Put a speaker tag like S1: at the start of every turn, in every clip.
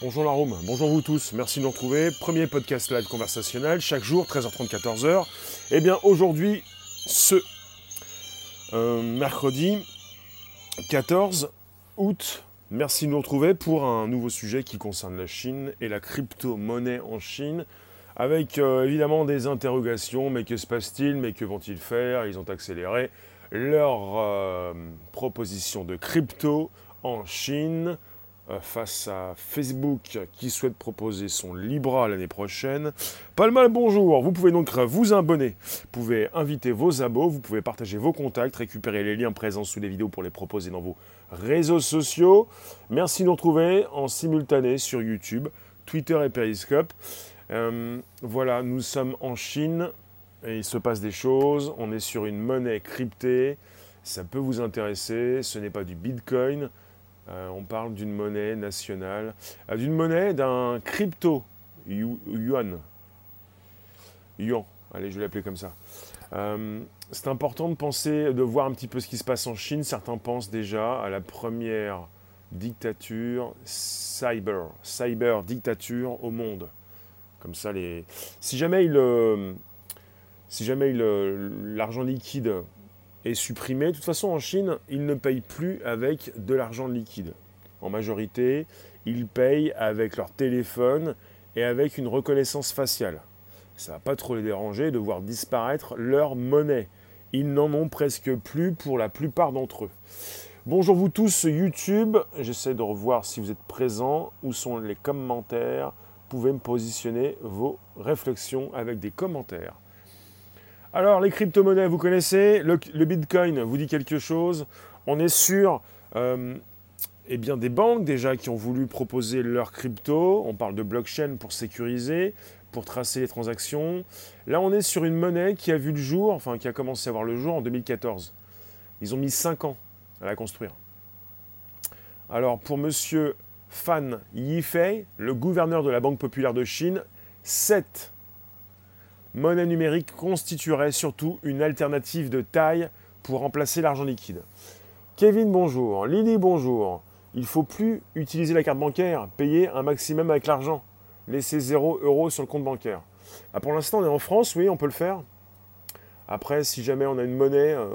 S1: Bonjour la room, bonjour vous tous, merci de nous retrouver. Premier podcast live conversationnel, chaque jour, 13h30, 14h. Eh bien aujourd'hui, ce euh, mercredi 14 août, merci de nous retrouver pour un nouveau sujet qui concerne la Chine et la crypto-monnaie en Chine. Avec euh, évidemment des interrogations, mais que se passe-t-il, mais que vont-ils faire? Ils ont accéléré leur euh, proposition de crypto en Chine face à Facebook qui souhaite proposer son Libra l'année prochaine. Pas mal, bonjour. Vous pouvez donc vous abonner, vous pouvez inviter vos abos, vous pouvez partager vos contacts, récupérer les liens présents sous les vidéos pour les proposer dans vos réseaux sociaux. Merci de nous retrouver en simultané sur YouTube, Twitter et Periscope. Euh, voilà, nous sommes en Chine et il se passe des choses. On est sur une monnaie cryptée. Ça peut vous intéresser. Ce n'est pas du Bitcoin. Euh, on parle d'une monnaie nationale, euh, d'une monnaie d'un crypto yuan. Yuan, allez, je vais l'appeler comme ça. Euh, c'est important de penser, de voir un petit peu ce qui se passe en Chine. Certains pensent déjà à la première dictature cyber, cyber dictature au monde. Comme ça, les... si jamais il, si jamais l'argent liquide supprimé. De toute façon, en Chine, ils ne payent plus avec de l'argent liquide. En majorité, ils payent avec leur téléphone et avec une reconnaissance faciale. Ça va pas trop les déranger de voir disparaître leur monnaie. Ils n'en ont presque plus pour la plupart d'entre eux. Bonjour vous tous YouTube, j'essaie de revoir si vous êtes présents, où sont les commentaires. Vous pouvez me positionner vos réflexions avec des commentaires. Alors, les crypto-monnaies, vous connaissez le, Bitcoin vous dit quelque chose On est sur euh, eh bien, des banques déjà qui ont voulu proposer leur crypto. On parle de blockchain pour sécuriser, pour tracer les transactions. Là, on est sur une monnaie qui a vu le jour, enfin qui a commencé à voir le jour en 2014. Ils ont mis 5 ans à la construire. Alors, pour monsieur Fan Yifei, le gouverneur de la Banque populaire de Chine, 7 monnaie numérique constituerait surtout une alternative de taille pour remplacer l'argent liquide. Kevin, bonjour. Lily, bonjour. Il faut plus utiliser la carte bancaire, payer un maximum avec l'argent. Laisser 0 euros sur le compte bancaire. Ah, pour l'instant, on est en France, oui, on peut le faire. Après, si jamais on a une monnaie, euh,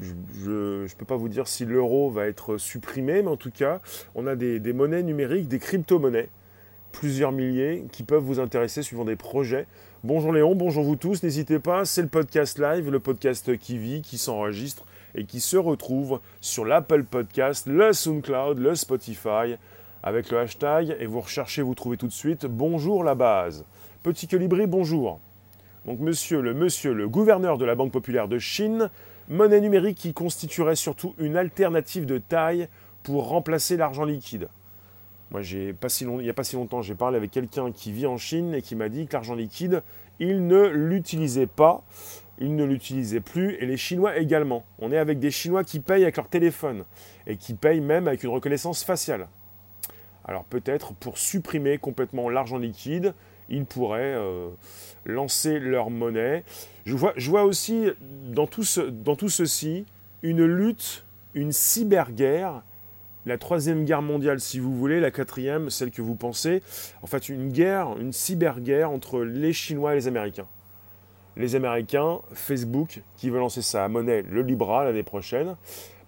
S1: je ne peux pas vous dire si l'euro va être supprimé, mais en tout cas, on a des monnaies numériques, des crypto-monnaies plusieurs milliers qui peuvent vous intéresser suivant des projets. Bonjour Léon, bonjour vous tous, n'hésitez pas, c'est le podcast live, le podcast qui vit, qui s'enregistre et qui se retrouve sur l'Apple Podcast, le SoundCloud, le Spotify, avec le hashtag, et vous recherchez, vous trouvez tout de suite, bonjour la base. Petit colibri, bonjour. Donc monsieur, le monsieur, le gouverneur de la Banque Populaire de Chine, monnaie numérique qui constituerait surtout une alternative de taille pour remplacer l'argent liquide. Moi, pas il n'y a pas si longtemps, j'ai parlé avec quelqu'un qui vit en Chine et qui m'a dit que l'argent liquide, il ne l'utilisait pas, il ne l'utilisait plus, et les Chinois également. On est avec des Chinois qui payent avec leur téléphone et qui payent même avec une reconnaissance faciale. Alors peut-être pour supprimer complètement l'argent liquide, ils pourraient euh, lancer leur monnaie. Je vois, je vois aussi dans tout, dans tout ceci une lutte, une cyberguerre la troisième guerre mondiale, si vous voulez, la quatrième, celle que vous pensez, en fait une guerre, une cyberguerre entre les Chinois et les Américains. Les Américains, Facebook, qui veut lancer sa monnaie, le Libra, l'année prochaine.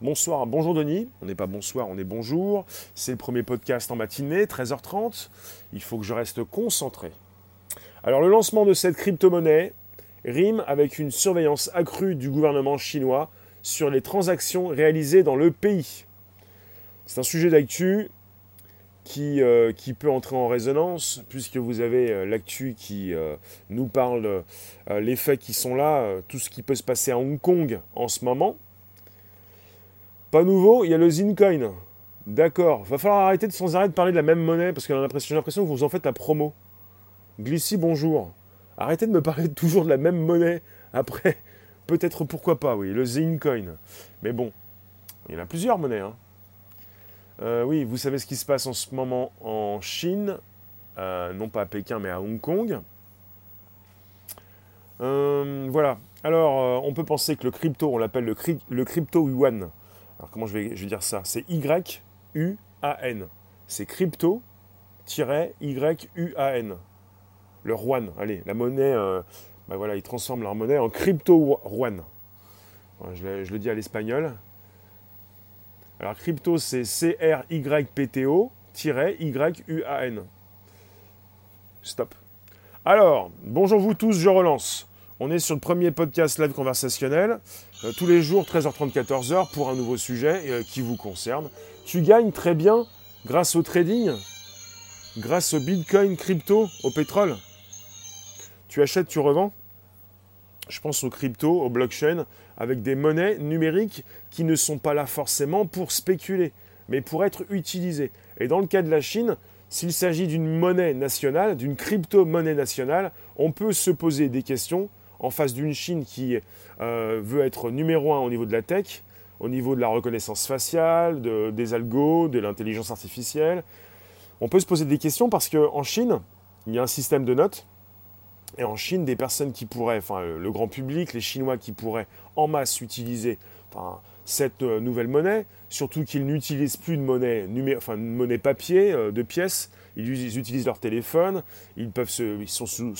S1: Bonsoir, bonjour Denis. On n'est pas bonsoir, on est bonjour. C'est le premier podcast en matinée, 13h30. Il faut que je reste concentré. Alors le lancement de cette crypto-monnaie rime avec une surveillance accrue du gouvernement chinois sur les transactions réalisées dans le pays. C'est un sujet d'actu qui, euh, qui, peut entrer en résonance, puisque vous avez euh, l'actu qui euh, nous parle les faits qui sont là, tout ce qui peut se passer à Hong Kong en ce moment. Pas nouveau, il y a le Zincoin. D'accord, va falloir arrêter de sans arrêt de parler de la même monnaie, parce que j'ai l'impression que vous en faites la promo. Glissy, bonjour. Arrêtez de me parler toujours de la même monnaie. Après, peut-être pourquoi pas, oui, le Zincoin. Mais bon, il y en a plusieurs monnaies. Hein. Euh, oui, vous savez ce qui se passe en ce moment en Chine, euh, non pas à Pékin mais à Hong Kong. Euh, voilà. Alors, on peut penser que le crypto, on l'appelle le, crypto yuan. Alors, comment je vais, dire ça? C'est Y-U-A-N. c'est crypto-yuan. Le Yuan, allez, la monnaie, bah voilà, ils transforment leur monnaie en crypto-yuan. je, le dis à l'espagnol. Alors crypto, c'est C-R-Y-P-T-O-Y-U-A-N. Stop. Alors, bonjour vous tous, je relance. On est sur le premier podcast live conversationnel, euh, tous les jours 13h30, 14h pour un nouveau sujet euh, qui vous concerne. Tu gagnes très bien grâce au trading, grâce au bitcoin, crypto, au pétrole. Tu achètes, tu revends. Je pense aux crypto, aux blockchain, avec des monnaies numériques qui ne sont pas là forcément pour spéculer, mais pour être utilisées. Et dans le cas de la Chine, s'il s'agit d'une monnaie nationale, d'une crypto-monnaie nationale, on peut se poser des questions en face d'une Chine qui euh, veut être numéro un au niveau de la tech, au niveau de la reconnaissance faciale, des algos, de l'intelligence artificielle. On peut se poser des questions parce qu'en Chine, il y a un système de notes. Et en Chine, des personnes qui pourraient, enfin le grand public, les Chinois qui pourraient en masse utiliser cette euh, nouvelle monnaie, surtout qu'ils n'utilisent plus de monnaie, enfin, monnaie papier, euh, de pièces, ils, utilisent leur téléphone, ils, peuvent ils sont sous,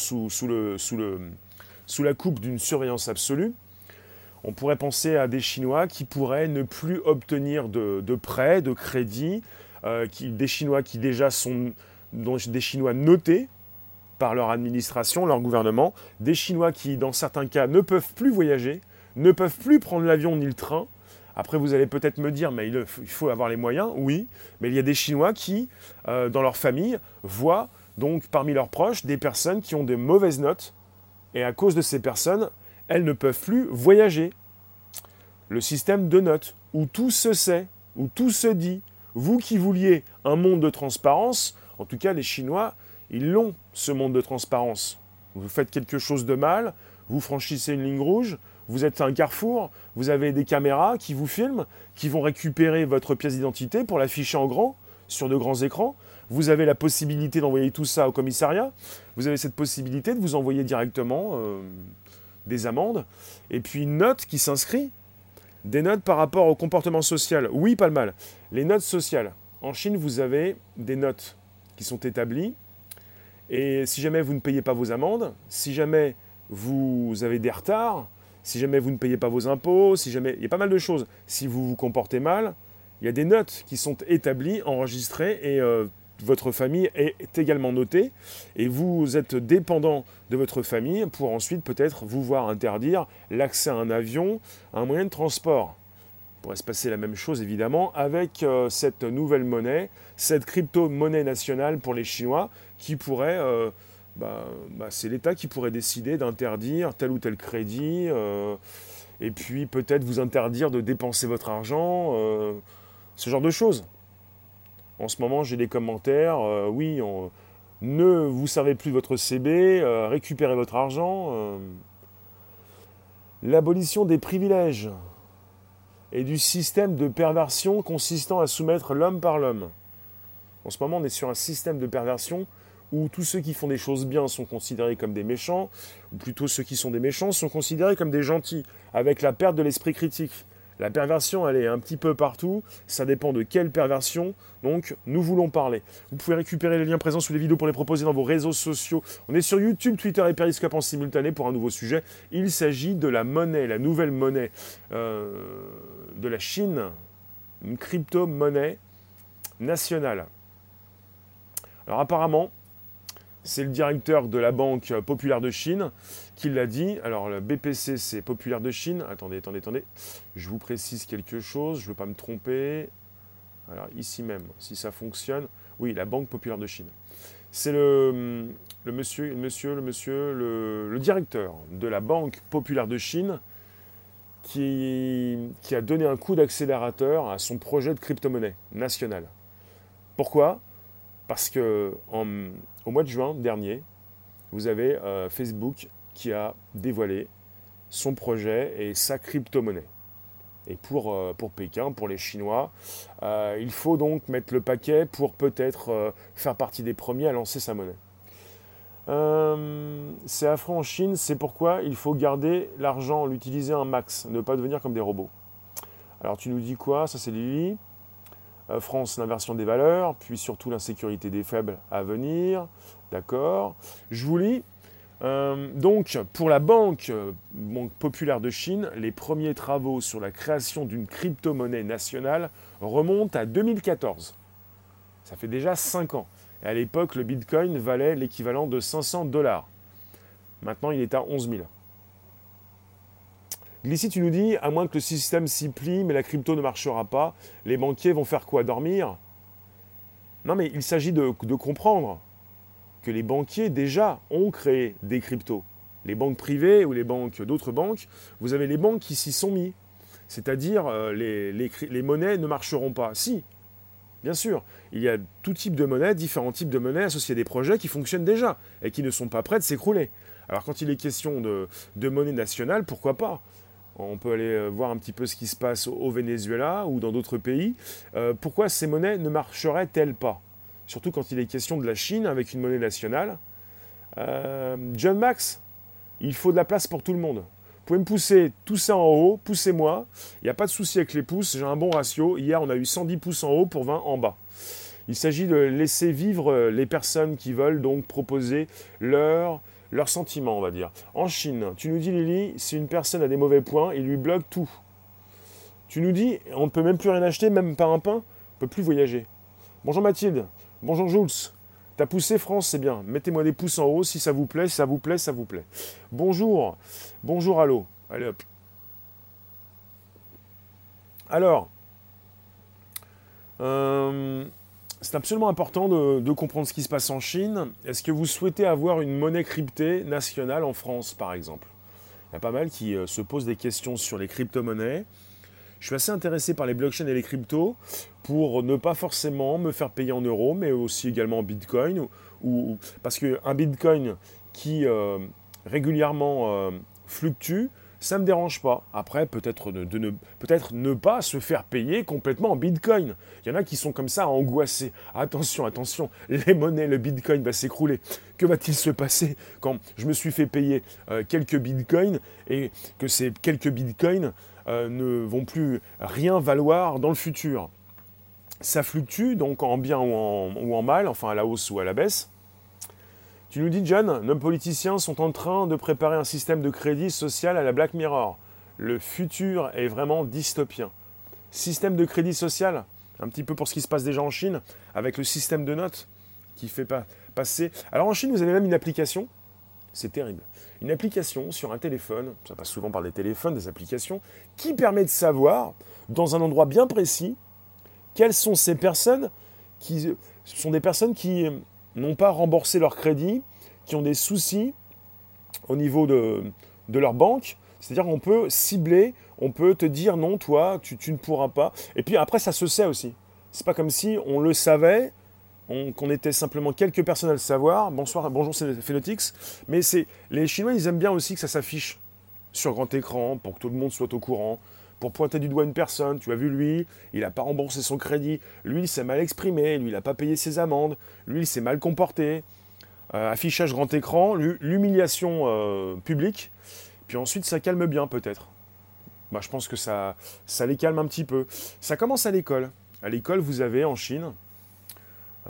S1: le, sous le, sous la coupe d'une surveillance absolue, on pourrait penser à des Chinois qui pourraient ne plus obtenir de, prêts, de crédits, euh, des Chinois qui déjà sont des Chinois notés par leur administration, leur gouvernement, des Chinois qui, dans certains cas, ne peuvent plus voyager, ne peuvent plus prendre l'avion ni le train. Après, vous allez peut-être me dire, mais il faut avoir les moyens, oui, mais il y a des Chinois qui, euh, dans leur famille, voient donc parmi leurs proches des personnes qui ont des mauvaises notes et à cause de ces personnes, elles ne peuvent plus voyager. Le système de notes, où tout se sait, où tout se dit, vous qui vouliez un monde de transparence, en tout cas les Chinois, ils l'ont, ce monde de transparence. Vous faites quelque chose de mal, vous franchissez une ligne rouge, vous êtes un carrefour, vous avez des caméras qui vous filment, qui vont récupérer votre pièce d'identité pour l'afficher en grand, sur de grands écrans, vous avez la possibilité d'envoyer tout ça au commissariat. Vous avez cette possibilité de vous envoyer directement euh, des amendes. Et puis une note qui s'inscrit. Des notes par rapport au comportement social. Oui, pas le mal. Les notes sociales. En Chine, vous avez des notes qui sont établies. Et si jamais vous ne payez pas vos amendes, si jamais vous avez des retards, si jamais vous ne payez pas vos impôts, si jamais... Il y a pas mal de choses. Si vous vous comportez mal, il y a des notes qui sont établies, enregistrées et euh, votre famille est également notée et vous êtes dépendant de votre famille pour ensuite peut-être vous voir interdire l'accès à un avion, à un moyen de transport. Pourrait se passer la même chose évidemment avec euh, cette nouvelle monnaie, cette crypto-monnaie nationale pour les Chinois qui pourrait, euh, bah, bah, c'est l'État qui pourrait décider d'interdire tel ou tel crédit euh, et puis peut-être vous interdire de dépenser votre argent, ce genre de choses. En ce moment, j'ai des commentaires. Euh, oui, ne vous servez plus de votre CB, euh, récupérez votre argent. Euh. L'abolition des privilèges et du système de perversion consistant à soumettre l'homme par l'homme. En ce moment, on est sur un système de perversion où tous ceux qui font des choses bien sont considérés comme des méchants, ou plutôt ceux qui sont des méchants sont considérés comme des gentils, avec la perte de l'esprit critique. La perversion, elle est un petit peu partout. Ça dépend de quelle perversion. Donc, nous voulons parler. Vous pouvez récupérer les liens présents sous les vidéos pour les proposer dans vos réseaux sociaux. On est sur YouTube, Twitter et Periscope en simultané pour un nouveau sujet. Il s'agit de la monnaie, la nouvelle monnaie euh, de la Chine, une crypto-monnaie nationale. Alors apparemment, c'est le directeur de la Banque populaire de Chine qui l'a dit. Alors, le BPC, c'est populaire de Chine. Attendez, attendez, attendez. Je vous précise quelque chose. Je ne veux pas me tromper. Alors, ici même, si ça fonctionne. Oui, la Banque populaire de Chine. C'est le, monsieur, le monsieur, le monsieur, le, directeur de la Banque populaire de Chine qui, a donné un coup d'accélérateur à son projet de crypto-monnaie nationale. Pourquoi? Parce que au mois de juin dernier, vous avez euh, Facebook qui a dévoilé son projet et sa crypto-monnaie. Et pour, euh, Pékin, pour les Chinois, euh, il faut donc mettre le paquet pour peut-être faire partie des premiers à lancer sa monnaie. c'est affreux en Chine, c'est pourquoi il faut garder l'argent, l'utiliser un max, ne pas devenir comme des robots. Alors tu nous dis quoi? Ça c'est Lily. Euh, France, l'inversion des valeurs, puis surtout l'insécurité des faibles à venir. D'accord Je vous lis. Euh, donc, pour la banque, banque Populaire de Chine, les premiers travaux sur la création d'une crypto-monnaie nationale remontent à 2014. Ça fait déjà 5 ans. Et à l'époque, le Bitcoin valait l'équivalent de 500 dollars. Maintenant, il est à 11 000. Ici, tu nous dis, à moins que le système s'y plie, mais la crypto ne marchera pas, les banquiers vont faire quoi Dormir? Non, mais il s'agit de, comprendre que les banquiers déjà ont créé des cryptos. Les banques privées ou les banques d'autres banques, vous avez les banques qui s'y sont mis. C'est-à-dire, euh, les, monnaies ne marcheront pas. Si, bien sûr, il y a tout type de monnaies, différents types de monnaies associées à des projets qui fonctionnent déjà et qui ne sont pas prêts de s'écrouler. Alors quand il est question de monnaie nationale, pourquoi pas? On peut aller euh, voir un petit peu ce qui se passe au Venezuela ou dans d'autres pays. Euh, pourquoi ces monnaies ne marcheraient-elles pas? Surtout quand il est question de la Chine avec une monnaie nationale. Euh, John Max, il faut de la place pour tout le monde. Vous pouvez me pousser tout ça en haut, poussez-moi. Il n'y a pas de souci avec les pouces, j'ai un bon ratio. Hier, on a eu 110 pouces en haut pour 20 en bas. Il s'agit de laisser vivre les personnes qui veulent donc proposer leur leurs sentiments, on va dire. En Chine, tu nous dis, Lily, si une personne a des mauvais points, il lui bloque tout. Tu nous dis, on ne peut même plus rien acheter, même pas un pain, on ne peut plus voyager. Bonjour Mathilde, bonjour Jules. T'as poussé France, c'est bien. Mettez-moi des pouces en haut si ça vous plaît, ça vous plaît, ça vous plaît. Bonjour, bonjour, allô. Allez hop. Alors, euh, c'est absolument important de, comprendre ce qui se passe en Chine. Est-ce que vous souhaitez avoir une monnaie cryptée nationale en France, par exemple? Il y a pas mal qui euh, se posent des questions sur les crypto-monnaies. Je suis assez intéressé par les blockchains et les cryptos pour ne pas forcément me faire payer en euros, mais aussi également en bitcoin. Ou, parce qu'un bitcoin qui euh, régulièrement euh, fluctue, ça ne me dérange pas. Après, peut-être ne, peut ne pas se faire payer complètement en bitcoin. Il y en a qui sont comme ça, angoissés. Attention, attention, les monnaies, le bitcoin va s'écrouler. Que va-t-il se passer quand je me suis fait payer euh, quelques bitcoins et que ces quelques bitcoins euh, ne vont plus rien valoir dans le futur? Ça fluctue, donc en bien ou en, ou en mal, enfin à la hausse ou à la baisse. Tu nous dis, John, nos politiciens sont en train de préparer un système de crédit social à la Black Mirror. Le futur est vraiment dystopien. Système de crédit social, un petit peu pour ce qui se passe déjà en Chine, avec le système de notes qui fait pas passer. Alors en Chine, vous avez même une application, c'est terrible. Une application sur un téléphone, ça passe souvent par des téléphones, des applications, qui permet de savoir, dans un endroit bien précis, quelles sont ces personnes qui. Ce sont des personnes qui n'ont pas remboursé leur crédit, qui ont des soucis au niveau de, leur banque. C'est-à-dire qu'on peut cibler, on peut te dire non, toi, tu, ne pourras pas. Et puis après, ça se sait aussi. C'est pas comme si on le savait, qu'on était simplement quelques personnes à le savoir. Bonsoir, bonjour, c'est Phenotix. Mais c'est les Chinois, ils aiment bien aussi que ça s'affiche sur grand écran pour que tout le monde soit au courant pour pointer du doigt une personne. Tu as vu lui, il n'a pas remboursé son crédit. Lui, il s'est mal exprimé. Lui, il n'a pas payé ses amendes. Lui, il s'est mal comporté. Euh, affichage grand écran, l'humiliation euh, publique. Puis ensuite, ça calme bien peut-être. Bah, je pense que ça, ça les calme un petit peu. Ça commence à l'école. À l'école, vous avez en Chine,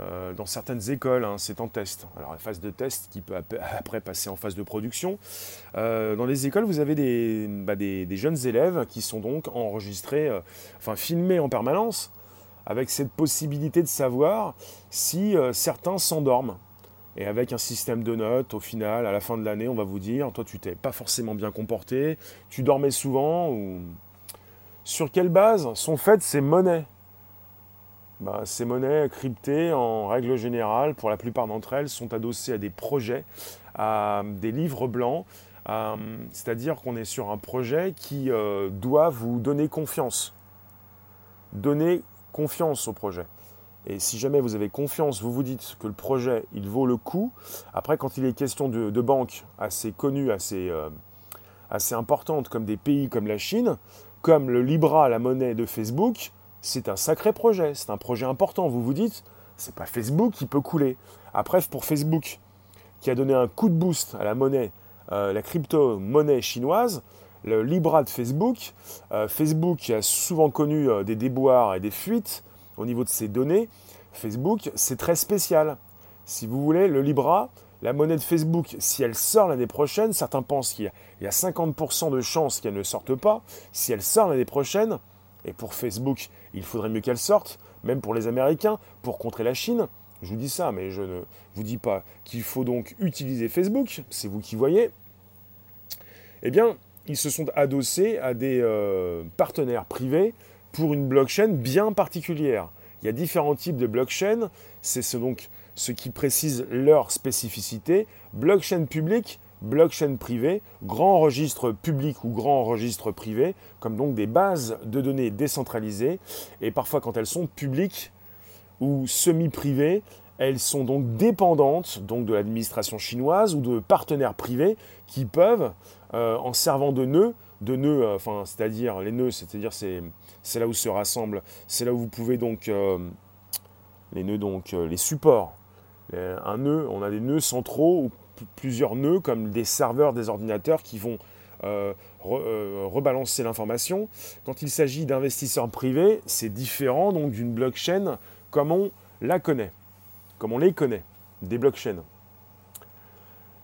S1: euh, dans certaines écoles, hein, c'est en test. Alors la phase de test qui peut après passer en phase de production. Euh, dans les écoles, vous avez bah, des, jeunes élèves qui sont donc enregistrés, euh, enfin filmés en permanence, avec cette possibilité de savoir si certains s'endorment. Et avec un système de notes, au final, à la fin de l'année, on va vous dire, toi tu t'es pas forcément bien comporté, tu dormais souvent, ou... Sur quelle base sont faites ces monnaies? Bah, ces monnaies cryptées, en règle générale, pour la plupart d'entre elles, sont adossées à des projets, à des livres blancs. C'est-à-dire qu'on est sur un projet qui euh, doit vous donner confiance. Donner confiance au projet. Et si jamais vous avez confiance, vous vous dites que le projet, il vaut le coup. Après, quand il est question de, banques assez connues, assez, euh, assez importantes, comme des pays comme la Chine, comme le Libra, la monnaie de Facebook, c'est un sacré projet, c'est un projet important. Vous vous dites, c'est pas Facebook qui peut couler. Après, pour Facebook, qui a donné un coup de boost à la monnaie, euh, la crypto-monnaie chinoise, le Libra de Facebook, euh, Facebook qui a souvent connu euh, des déboires et des fuites au niveau de ses données, Facebook, c'est très spécial. Si vous voulez, le Libra, la monnaie de Facebook, si elle sort l'année prochaine, certains pensent qu'il y a 50% de chances qu'elle ne sorte pas. Si elle sort l'année prochaine, et pour Facebook, il faudrait mieux qu'elle sorte, même pour les Américains, pour contrer la Chine, je vous dis ça, mais je ne vous dis pas qu'il faut donc utiliser Facebook, c'est vous qui voyez. Eh bien, ils se sont adossés à des euh, partenaires privés pour une blockchain bien particulière. Il y a différents types de blockchain, c'est donc ce qui précise leur spécificité. Blockchain public, blockchain privé, grand registre public ou grand registre privé, comme donc des bases de données décentralisées. Et parfois, quand elles sont publiques ou semi-privées, elles sont donc dépendantes donc de l'administration chinoise ou de partenaires privés qui peuvent, euh, en servant de nœuds, de nœuds, euh, c'est-à-dire les nœuds, c'est-à-dire c'est, c'est là où se rassemblent, c'est là où vous pouvez donc euh, les nœuds donc les supports. Un nœud, on a des nœuds centraux plusieurs nœuds comme des serveurs des ordinateurs qui vont rebalancer l'information. Quand il s'agit d'investisseurs privés, c'est différent donc d'une blockchain comme on la connaît comme on les connaît, des blockchains.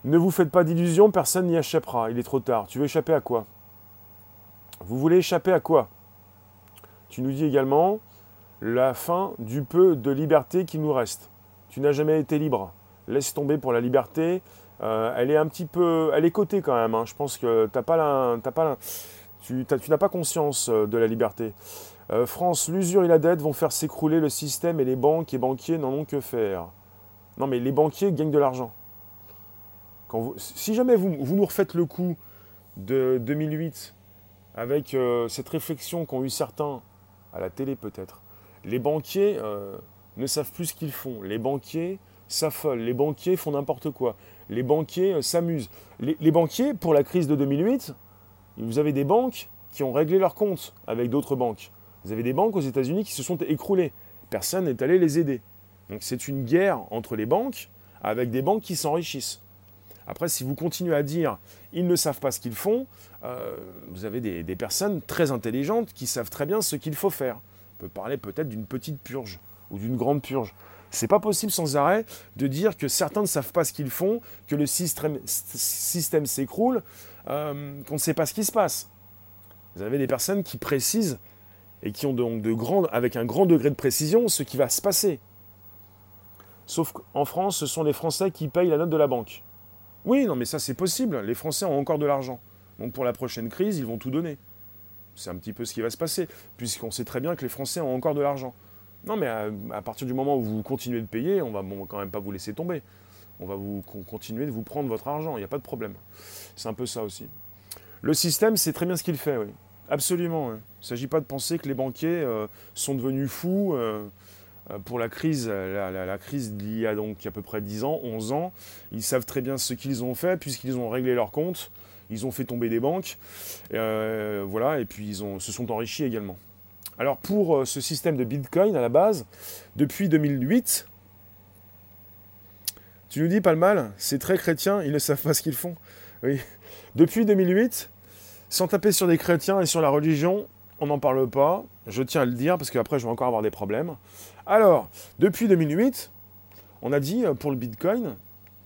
S1: Ne vous faites pas d'illusions, personne n'y échappera, il est trop tard. Tu veux échapper à quoi? Vous voulez échapper à quoi? Tu nous dis également la fin du peu de liberté qui nous reste. Tu n'as jamais été libre. Laisse tomber pour la liberté. Euh, elle est un petit peu, elle est cotée quand même. Hein. Je pense que t'as pas la, pas tu, n'as pas conscience euh, de la liberté. Euh, France, l'usure et la dette vont faire s'écrouler le système et les banques et banquiers n'en ont que faire. Non mais les banquiers gagnent de l'argent. si jamais vous, nous refaites le coup de 2008 avec cette réflexion qu'ont eu certains, à la télé peut-être, les banquiers ne savent plus ce qu'ils font. Les banquiers s'affolent. Les banquiers font n'importe quoi. Les banquiers s'amusent. les banquiers, pour la crise de 2008, vous avez des banques qui ont réglé leurs comptes avec d'autres banques. Vous avez des banques aux États-Unis qui se sont écroulées. Personne n'est allé les aider. Donc c'est une guerre entre les banques avec des banques qui s'enrichissent. Après, si vous continuez à dire ils ne savent pas ce qu'ils font, euh, vous avez des, personnes très intelligentes qui savent très bien ce qu'il faut faire. On peut parler peut-être d'une petite purge ou d'une grande purge. C'est pas possible sans arrêt de dire que certains ne savent pas ce qu'ils font, que le système, s'écroule, euh, qu'on ne sait pas ce qui se passe. Vous avez des personnes qui précisent et qui ont donc de grandes, avec un grand degré de précision ce qui va se passer. Sauf qu'en France, ce sont les Français qui payent la note de la banque. Oui, non, mais ça c'est possible. Les Français ont encore de l'argent. Donc pour la prochaine crise, ils vont tout donner. C'est un petit peu ce qui va se passer, puisqu'on sait très bien que les Français ont encore de l'argent. Non, mais à, partir du moment où vous continuez de payer, on va quand même pas vous laisser tomber. On va vous continuer de vous prendre votre argent, il n'y a pas de problème. C'est un peu ça aussi. Le système, c'est très bien ce qu'il fait, oui. Absolument. Il ne s'agit pas de penser que les banquiers euh, sont devenus fous euh, euh, pour la crise, la, crise d'il y a donc à peu près 10 ans, 11 ans. Ils savent très bien ce qu'ils ont fait puisqu'ils ont réglé leurs comptes, ils ont fait tomber des banques, voilà, et puis ils se sont enrichis également. Alors pour ce système de Bitcoin à la base, depuis 2008, tu nous dis pas le mal, c'est très chrétien, ils ne savent pas ce qu'ils font. Oui. Depuis 2008, sans taper sur des chrétiens et sur la religion, on n'en parle pas. Je tiens à le dire parce qu'après je vais encore avoir des problèmes. Alors, depuis 2008, on a dit euh, pour le Bitcoin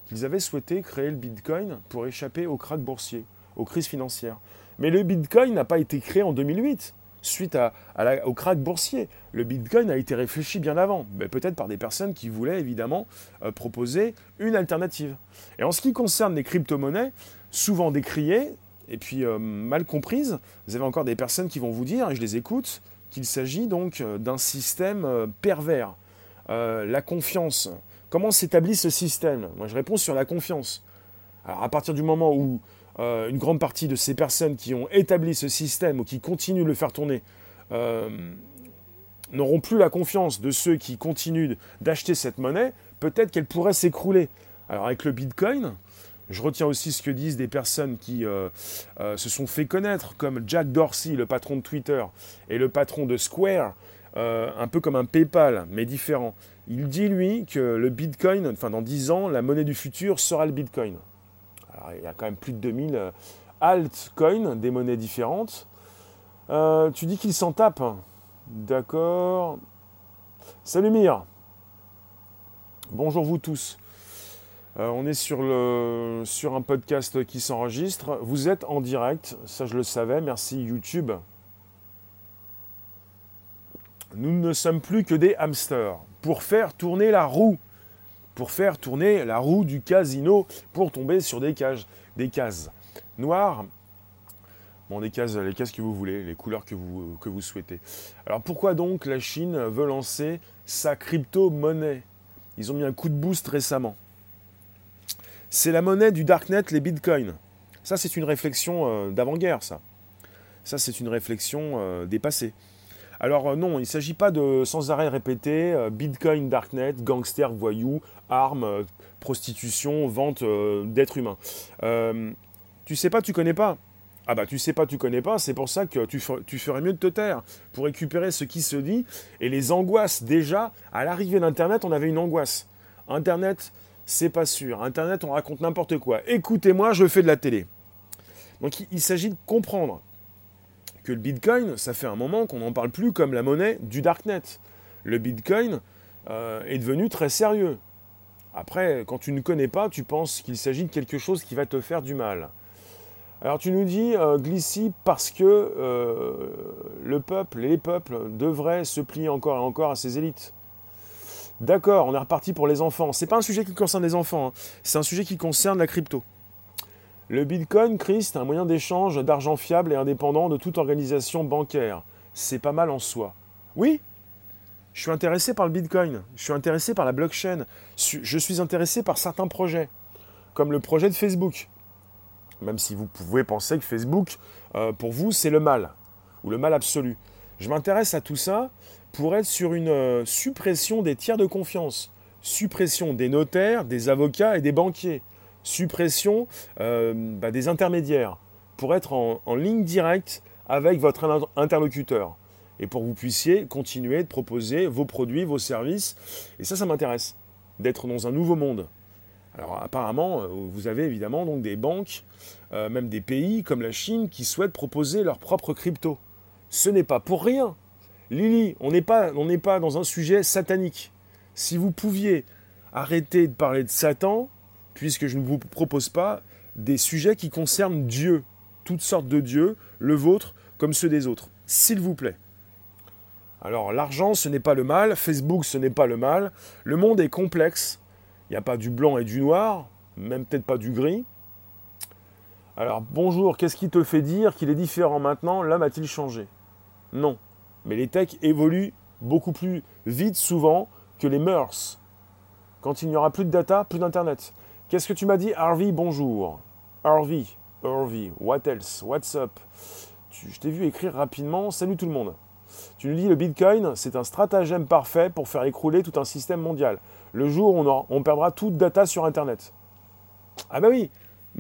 S1: qu'ils avaient souhaité créer le Bitcoin pour échapper au krach boursier, aux crises financières. Mais le Bitcoin n'a pas été créé en 2008 suite à, au krach boursier. Le Bitcoin a été réfléchi bien avant, peut-être par des personnes qui voulaient évidemment euh, proposer une alternative. Et en ce qui concerne les crypto-monnaies, souvent décriées, et puis euh, mal comprise, vous avez encore des personnes qui vont vous dire, et je les écoute, qu'il s'agit donc euh, d'un système pervers. la confiance. Comment s'établit ce système? Moi, je réponds sur la confiance. Alors, à partir du moment où une grande partie de ces personnes qui ont établi ce système ou qui continuent de le faire tourner n'auront plus la confiance de ceux qui continuent d'acheter cette monnaie, peut-être qu'elle pourrait s'écrouler. Alors, avec le Bitcoin, je retiens aussi ce que disent des personnes qui euh, euh, se sont fait connaître, comme Jack Dorsey, le patron de Twitter, et le patron de Square, euh, un peu comme un PayPal, mais différent. Il dit, lui, que le Bitcoin, enfin dans 10 ans, la monnaie du futur sera le Bitcoin. Il y a quand même plus de 2000 altcoins, des monnaies différentes. tu dis qu'il s'en tape. D'accord. Salut Mire. Bonjour vous tous. Euh, on est sur un podcast qui s'enregistre. Vous êtes en direct, ça je le savais, merci YouTube. Nous ne sommes plus que des hamsters pour faire tourner la roue. Pour faire tourner la roue du casino pour tomber sur des, cases noires. Bon, des les cases que vous voulez, les couleurs que vous, que vous souhaitez. Alors pourquoi donc la Chine veut lancer sa crypto-monnaie? Ils ont mis un coup de boost récemment. C'est la monnaie du darknet, les bitcoins. Ça, c'est une réflexion euh, d'avant-guerre, ça. Ça, c'est une réflexion euh, dépassée. Alors euh, non, il ne s'agit pas de sans arrêt répéter bitcoin, darknet, gangster, voyou, armes, prostitution, vente d'êtres humains. tu sais pas, tu connais pas. Ah bah tu sais pas, tu connais pas, c'est pour ça que tu, tu, ferais mieux de te taire pour récupérer ce qui se dit et les angoisses. Déjà, à l'arrivée d'Internet, on avait une angoisse. Internet, c'est pas sûr. Internet, on raconte n'importe quoi. Écoutez-moi, je fais de la télé. Donc il, s'agit de comprendre le Bitcoin, ça fait un moment qu'on n'en parle plus comme la monnaie du Darknet. Le Bitcoin euh, est devenu très sérieux. Après, quand tu ne connais pas, tu penses qu'il s'agit de quelque chose qui va te faire du mal. Alors tu nous dis, euh, Glissy, parce que euh, le peuple et les peuples devraient se plier encore et encore à ces élites. D'accord, on est reparti pour les enfants. C'est pas un sujet qui concerne les enfants, hein. c'est un sujet qui concerne la crypto. Le Bitcoin, Christ, est un moyen d'échange d'argent fiable et indépendant de toute organisation bancaire. C'est pas mal en soi. Oui, je suis intéressé par le Bitcoin, je suis intéressé par la blockchain, je suis intéressé par certains projets, comme le projet de Facebook. Même si vous pouvez penser que Facebook, euh, pour vous, c'est le mal, ou le mal absolu. Je m'intéresse à tout ça pour être sur une euh, suppression des tiers de confiance, suppression des notaires, des avocats et des banquiers, suppression euh, bah, des intermédiaires, pour être en, ligne directe avec votre interlocuteur et pour que vous puissiez continuer de proposer vos produits, vos services. Et ça, ça m'intéresse, d'être dans un nouveau monde. Alors apparemment, euh, vous avez évidemment donc des banques, même des pays comme la Chine, qui souhaitent proposer leur propre crypto. Ce n'est pas pour rien. Lily, on n'est pas, pas dans un sujet satanique. Si vous pouviez arrêter de parler de Satan, puisque je ne vous propose pas des sujets qui concernent Dieu, toutes sortes de dieux, le vôtre comme ceux des autres, s'il vous plaît. Alors l'argent, ce n'est pas le mal, Facebook, ce n'est pas le mal, le monde est complexe, il n'y a pas du blanc et du noir, même peut-être pas du gris. Alors bonjour, qu'est-ce qui te fait dire qu'il est différent maintenant? L'homme a-t-il changé? Non. Mais les techs évoluent beaucoup plus vite souvent que les mœurs. Quand il n'y aura plus de data, plus d'Internet. Qu'est-ce que tu m'as dit Harvey, bonjour. Harvey, Harvey, what else? What's up? Je t'ai vu écrire rapidement, salut tout le monde. Tu nous dis le Bitcoin, c'est un stratagème parfait pour faire écrouler tout un système mondial. Le jour où on, on perdra toute data sur Internet. Ah bah oui,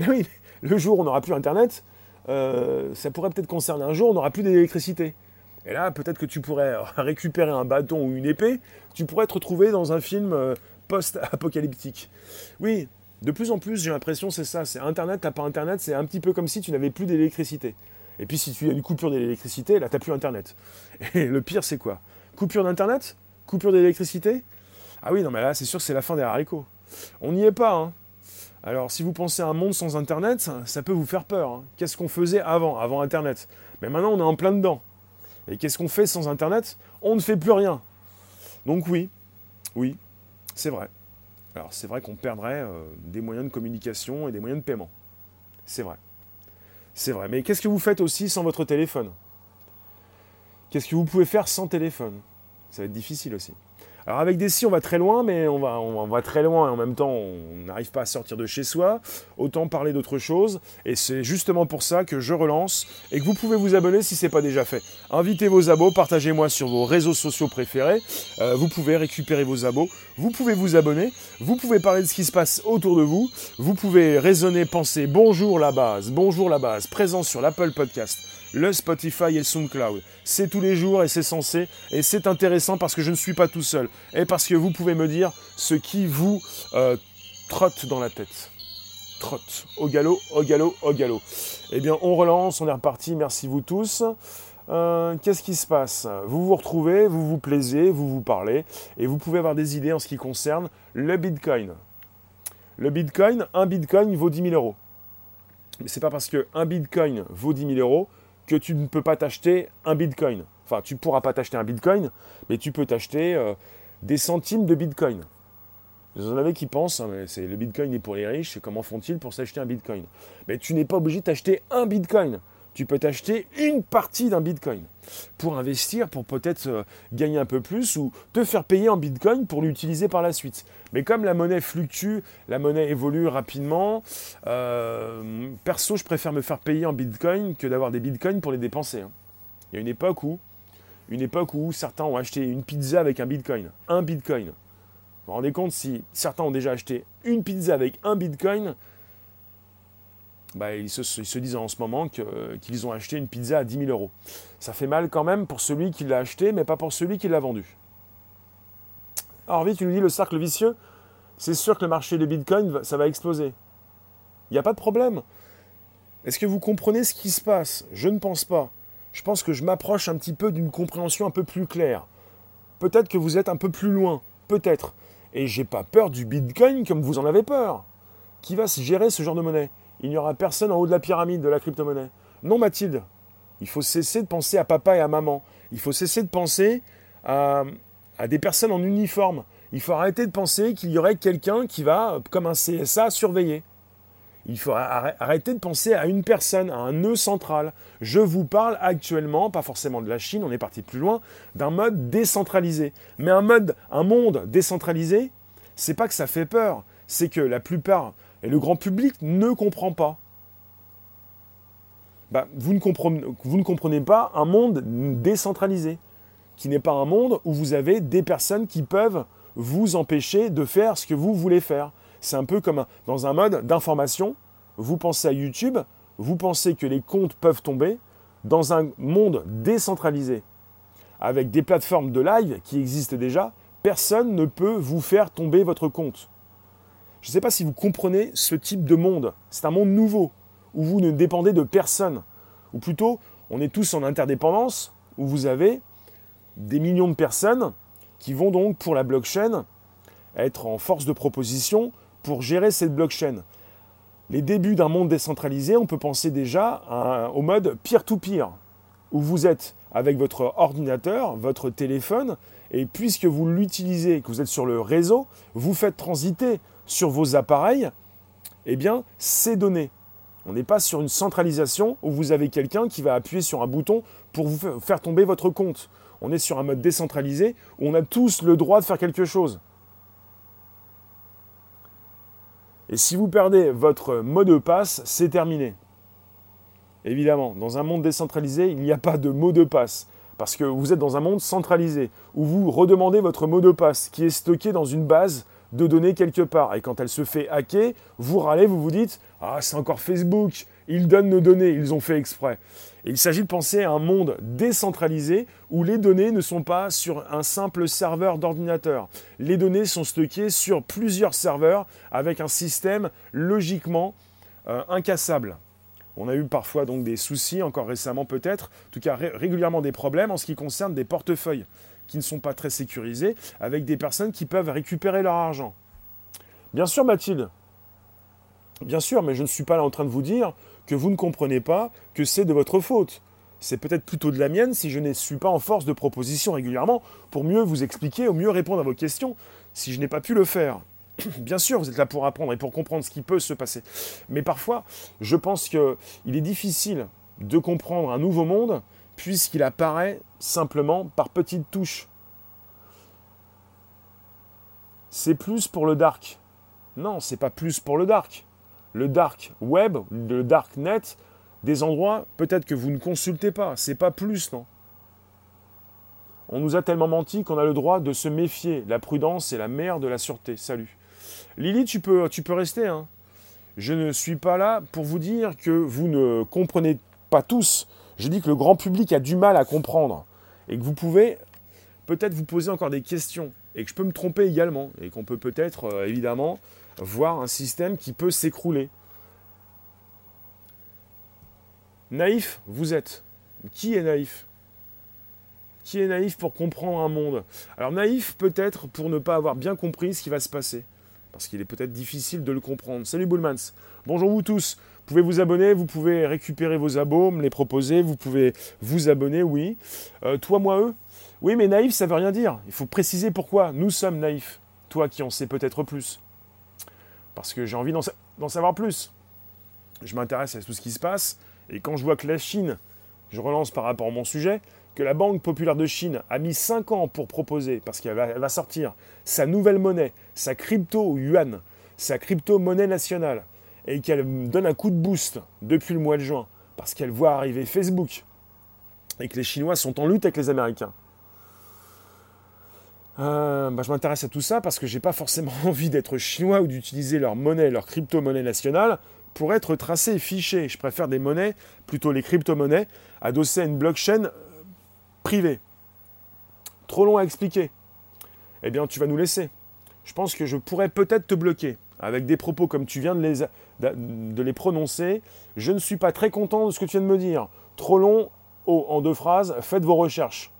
S1: oui, le jour où on n'aura plus Internet, euh, ça pourrait peut-être concerner un jour, on n'aura plus d'électricité. Et là, peut-être que tu pourrais récupérer un bâton ou une épée, tu pourrais te retrouver dans un film euh, post-apocalyptique. Oui, de plus en plus, j'ai l'impression c'est ça, c'est Internet, t'as pas Internet, c'est un petit peu comme si tu n'avais plus d'électricité. Et puis si tu as une coupure d'électricité, là, t'as plus Internet. Et le pire, c'est quoi? Coupure d'Internet? Coupure d'électricité? Ah oui, non, mais là, c'est sûr c'est la fin des haricots. On n'y est pas, hein. Alors, si vous pensez à un monde sans Internet, ça, peut vous faire peur. Hein. Qu'est-ce qu'on faisait avant, avant Internet? Mais maintenant, on est en plein dedans. Et qu'est-ce qu'on fait sans Internet? On ne fait plus rien. Donc oui, oui, c'est vrai. Alors c'est vrai qu'on perdrait euh, des moyens de communication et des moyens de paiement. C'est vrai. C'est vrai. Mais qu'est-ce que vous faites aussi sans votre téléphone? Qu'est-ce que vous pouvez faire sans téléphone? Ça va être difficile aussi. Alors avec des si, on va très loin, mais on va, on va très loin et en même temps, on n'arrive pas à sortir de chez soi. Autant parler d'autre chose. Et c'est justement pour ça que je relance et que vous pouvez vous abonner si ce n'est pas déjà fait. Invitez vos abos, partagez-moi sur vos réseaux sociaux préférés. Euh, vous pouvez récupérer vos abos. Vous pouvez vous abonner. Vous pouvez parler de ce qui se passe autour de vous. Vous pouvez raisonner, penser bonjour la base, bonjour la base, présent sur l'Apple Podcast le Spotify et SoundCloud. C'est tous les jours et c'est censé. Et c'est intéressant parce que je ne suis pas tout seul. Et parce que vous pouvez me dire ce qui vous euh, trotte dans la tête. Trotte. Au galop, au galop, au galop. Eh bien, on relance, on est reparti. Merci vous tous. euh, qu'est-ce qui se passe? Vous vous retrouvez, vous vous plaisez, vous vous parlez, et vous pouvez avoir des idées en ce qui concerne le Bitcoin. Le Bitcoin, un Bitcoin vaut 10 000 euros. Mais c'est pas parce qu'un Bitcoin vaut 10 000 euros que tu ne peux pas t'acheter un Bitcoin. Enfin, tu ne pourras pas t'acheter un Bitcoin, mais tu peux t'acheter euh, des centimes de Bitcoin. Vous en avez qui pensent, hein, c'est le Bitcoin est pour les riches, comment font-ils pour s'acheter un Bitcoin? Mais tu n'es pas obligé de t'acheter un Bitcoin tu peux t'acheter une partie d'un Bitcoin pour investir, pour peut-être euh, gagner un peu plus ou te faire payer en Bitcoin pour l'utiliser par la suite. Mais comme la monnaie fluctue, la monnaie évolue rapidement, euh, perso, je préfère me faire payer en Bitcoin que d'avoir des Bitcoins pour les dépenser. Hein. Il y a une époque où, une époque où certains ont acheté une pizza avec un Bitcoin, un Bitcoin. Vous vous rendez compte si certains ont déjà acheté une pizza avec un Bitcoin, bah, ils, se, disent en ce moment qu'ils ont acheté une pizza à 10 000 euros. Ça fait mal quand même pour celui qui l'a acheté, mais pas pour celui qui l'a vendu. Alors vite, tu nous dis le cercle vicieux, c'est sûr que le marché des bitcoins, ça va exploser. Il n'y a pas de problème. Est-ce que vous comprenez ce qui se passe? Je ne pense pas. Je pense que je m'approche un petit peu d'une compréhension un peu plus claire. Peut-être que vous êtes un peu plus loin, peut-être. Et j'ai pas peur du bitcoin comme vous en avez peur. Qui va gérer ce genre de monnaie? Il n'y aura personne en haut de la pyramide de la crypto-monnaie. Non, Mathilde, il faut cesser de penser à papa et à maman. Il faut cesser de penser à, des personnes en uniforme. Il faut arrêter de penser qu'il y aurait quelqu'un qui va, comme un CSA, surveiller. Il faut arrêter de penser à une personne, à un nœud central. Je vous parle actuellement, pas forcément de la Chine, on est parti plus loin, d'un mode décentralisé. Mais un mode, un monde décentralisé, c'est pas que ça fait peur, c'est que la plupart et le grand public ne comprend pas. Bah, vous, ne comprenez, vous ne comprenez pas un monde décentralisé, qui n'est pas un monde où vous avez des personnes qui peuvent vous empêcher de faire ce que vous voulez faire. C'est un peu comme dans un mode d'information. Vous pensez à YouTube, vous pensez que les comptes peuvent tomber dans un monde décentralisé, avec des plateformes de live qui existent déjà, personne ne peut vous faire tomber votre compte. Je ne sais pas si vous comprenez ce type de monde. C'est un monde nouveau, où vous ne dépendez de personne. Ou plutôt, on est tous en interdépendance, où vous avez des millions de personnes qui vont donc, pour la blockchain, être en force de proposition pour gérer cette blockchain. Les débuts d'un monde décentralisé, on peut penser déjà au mode peer-to-peer, où vous êtes avec votre ordinateur, votre téléphone, et puisque vous l'utilisez, que vous êtes sur le réseau, vous faites transiter sur vos appareils, eh bien, ces données. On n'est pas sur une centralisation où vous avez quelqu'un qui va appuyer sur un bouton pour vous faire tomber votre compte. On est sur un mode décentralisé où on a tous le droit de faire quelque chose. Et si vous perdez votre mot de passe, c'est terminé. Évidemment, dans un monde décentralisé, il n'y a pas de mot de passe. Parce que vous êtes dans un monde centralisé, où vous redemandez votre mot de passe, qui est stocké dans une base de données quelque part. Et quand elle se fait hacker, vous râlez, vous vous dites Ah, c'est encore Facebook, ils donnent nos données, ils ont fait exprès. Et il s'agit de penser à un monde décentralisé où les données ne sont pas sur un simple serveur d'ordinateur. Les données sont stockées sur plusieurs serveurs avec un système logiquement euh, incassable. On a eu parfois donc des soucis, encore récemment peut-être, en tout cas régulièrement des problèmes en ce qui concerne des portefeuilles qui ne sont pas très sécurisés, avec des personnes qui peuvent récupérer leur argent. Bien sûr, Mathilde, bien sûr, mais je ne suis pas là en train de vous dire que vous ne comprenez pas que c'est de votre faute. C'est peut-être plutôt de la mienne si je ne suis pas en force de proposition régulièrement pour mieux vous expliquer ou mieux répondre à vos questions si je n'ai pas pu le faire. Bien sûr, vous êtes là pour apprendre et pour comprendre ce qui peut se passer. Mais parfois, je pense qu'il est difficile de comprendre un nouveau monde puisqu'il apparaît simplement par petites touches. C'est plus pour le dark. Non, c'est pas plus pour le dark. Le dark web, le dark net, des endroits peut-être que vous ne consultez pas, c'est pas plus, non. On nous a tellement menti qu'on a le droit de se méfier. La prudence est la mère de la sûreté. Salut. Lily, tu peux, tu peux rester. Hein. Je ne suis pas là pour vous dire que vous ne comprenez pas tous je dis que le grand public a du mal à comprendre et que vous pouvez peut-être vous poser encore des questions et que je peux me tromper également et qu'on peut peut-être euh, évidemment voir un système qui peut s'écrouler. Naïf, vous êtes. Qui est naïf? Qui est naïf pour comprendre un monde? Alors naïf peut-être pour ne pas avoir bien compris ce qui va se passer. Parce qu'il est peut-être difficile de le comprendre. Salut Bullmans. Bonjour vous tous. Vous pouvez vous abonner, vous pouvez récupérer vos abos, me les proposer, vous pouvez vous abonner, oui. Euh, toi, moi, eux? Oui, mais naïf, ça veut rien dire. Il faut préciser pourquoi nous sommes naïfs. Toi qui en sais peut-être plus. Parce que j'ai envie d'en savoir plus. Je m'intéresse à tout ce qui se passe. Et quand je vois que la Chine, je relance par rapport à mon sujet, que la Banque populaire de Chine a mis 5 ans pour proposer, parce qu'elle va, sortir sa nouvelle monnaie, sa crypto yuan, sa crypto-monnaie nationale, et qu'elle donne un coup de boost depuis le mois de juin, parce qu'elle voit arriver Facebook, et que les Chinois sont en lutte avec les Américains. Euh, bah, je m'intéresse à tout ça parce que j'ai pas forcément envie d'être chinois ou d'utiliser leur monnaie, leur crypto-monnaie nationale pour être tracé et fiché. Je préfère des monnaies, plutôt les crypto-monnaies, adossées à une blockchain euh, privée. Trop long à expliquer. Eh bien, tu vas nous laisser. Je pense que je pourrais peut-être te bloquer avec des propos comme tu viens de les, de prononcer. Je ne suis pas très content de ce que tu viens de me dire. Trop long, oh, en deux phrases, faites vos recherches.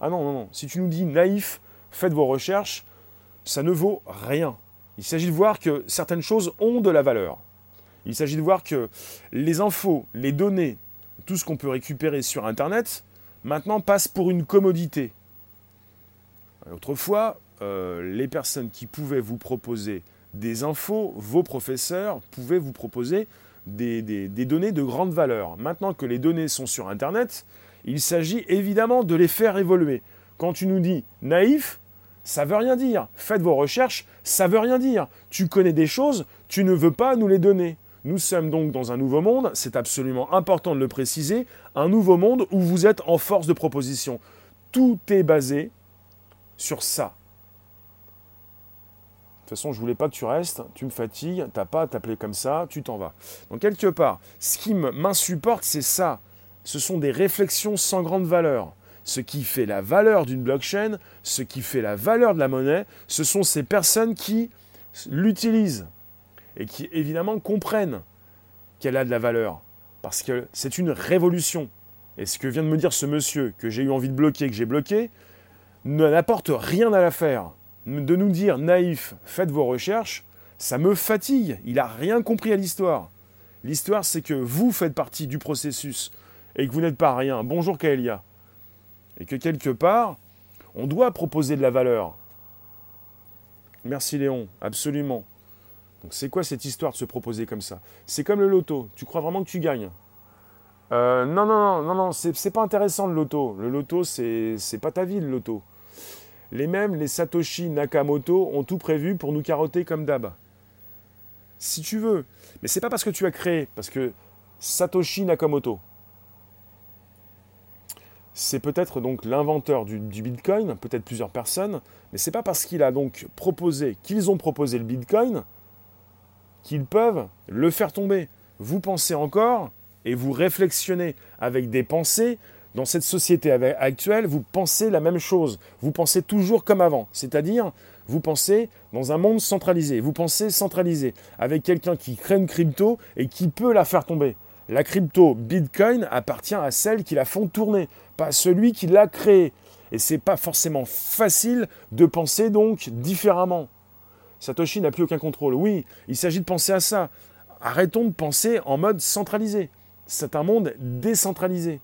S1: Ah non, non, non. Si tu nous dis naïf, faites vos recherches, ça ne vaut rien. Il s'agit de voir que certaines choses ont de la valeur. Il s'agit de voir que les infos, les données, tout ce qu'on peut récupérer sur Internet, maintenant passe pour une commodité. Autrefois, euh, les personnes qui pouvaient vous proposer des infos, vos professeurs pouvaient vous proposer des, données de grande valeur. Maintenant que les données sont sur Internet, il s'agit évidemment de les faire évoluer. Quand tu nous dis naïf, ça veut rien dire. Faites vos recherches, ça veut rien dire. Tu connais des choses, tu ne veux pas nous les donner. Nous sommes donc dans un nouveau monde, c'est absolument important de le préciser, un nouveau monde où vous êtes en force de proposition. Tout est basé sur ça. De toute façon, je voulais pas que tu restes, tu me fatigues, t'as pas à t'appeler comme ça, tu t'en vas. Donc quelque part, ce qui m'insupporte, c'est ça. Ce sont des réflexions sans grande valeur. Ce qui fait la valeur d'une blockchain, ce qui fait la valeur de la monnaie, ce sont ces personnes qui l'utilisent et qui évidemment comprennent qu'elle a de la valeur. Parce que c'est une révolution. Et ce que vient de me dire ce monsieur que j'ai eu envie de bloquer, que j'ai bloqué, n'apporte rien à l'affaire. De nous dire naïf, faites vos recherches, ça me fatigue. Il n'a rien compris à l'histoire. L'histoire, c'est que vous faites partie du processus et que vous n'êtes pas rien. Bonjour Kaelia. Et que quelque part, on doit proposer de la valeur. Merci Léon, absolument. Donc c'est quoi cette histoire de se proposer comme ça? C'est comme le loto. Tu crois vraiment que tu gagnes? Euh, Non, non, non, non, non, c'est pas intéressant le loto. Le loto, c'est pas ta vie le loto. Les mêmes, les Satoshi Nakamoto, ont tout prévu pour nous carotter comme d'hab. Si tu veux. Mais c'est pas parce que tu as créé, parce que Satoshi Nakamoto, c'est peut-être donc l'inventeur du, Bitcoin, peut-être plusieurs personnes, mais c'est pas parce qu'il a donc proposé, qu'ils ont proposé le Bitcoin, qu'ils peuvent le faire tomber. Vous pensez encore et vous réflexionez avec des pensées. Dans cette société actuelle, vous pensez la même chose. Vous pensez toujours comme avant. C'est-à-dire, vous pensez dans un monde centralisé. Vous pensez centralisé avec quelqu'un qui crée une crypto et qui peut la faire tomber. La crypto Bitcoin appartient à celle qui la font tourner, pas à celui qui l'a créée. Et c'est pas forcément facile de penser donc différemment. Satoshi n'a plus aucun contrôle. Oui, il s'agit de penser à ça. Arrêtons de penser en mode centralisé. C'est un monde décentralisé,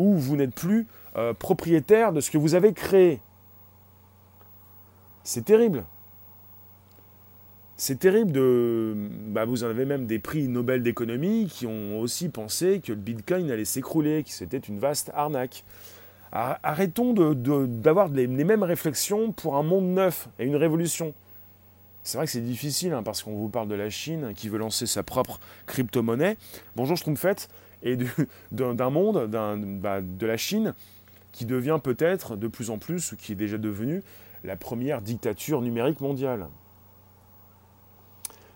S1: où vous n'êtes plus euh, propriétaire de ce que vous avez créé. C'est terrible. C'est terrible de... Bah, vous en avez même des prix Nobel d'économie qui ont aussi pensé que le Bitcoin allait s'écrouler, que c'était une vaste arnaque. Arrêtons d'avoir les mêmes réflexions pour un monde neuf et une révolution. C'est vrai que c'est difficile hein, parce qu'on vous parle de la Chine qui veut lancer sa propre crypto-monnaie. Bonjour Schtroumpfette, et d'un monde, bah, de la Chine qui devient peut-être de plus en plus, ou qui est déjà devenue, la première dictature numérique mondiale.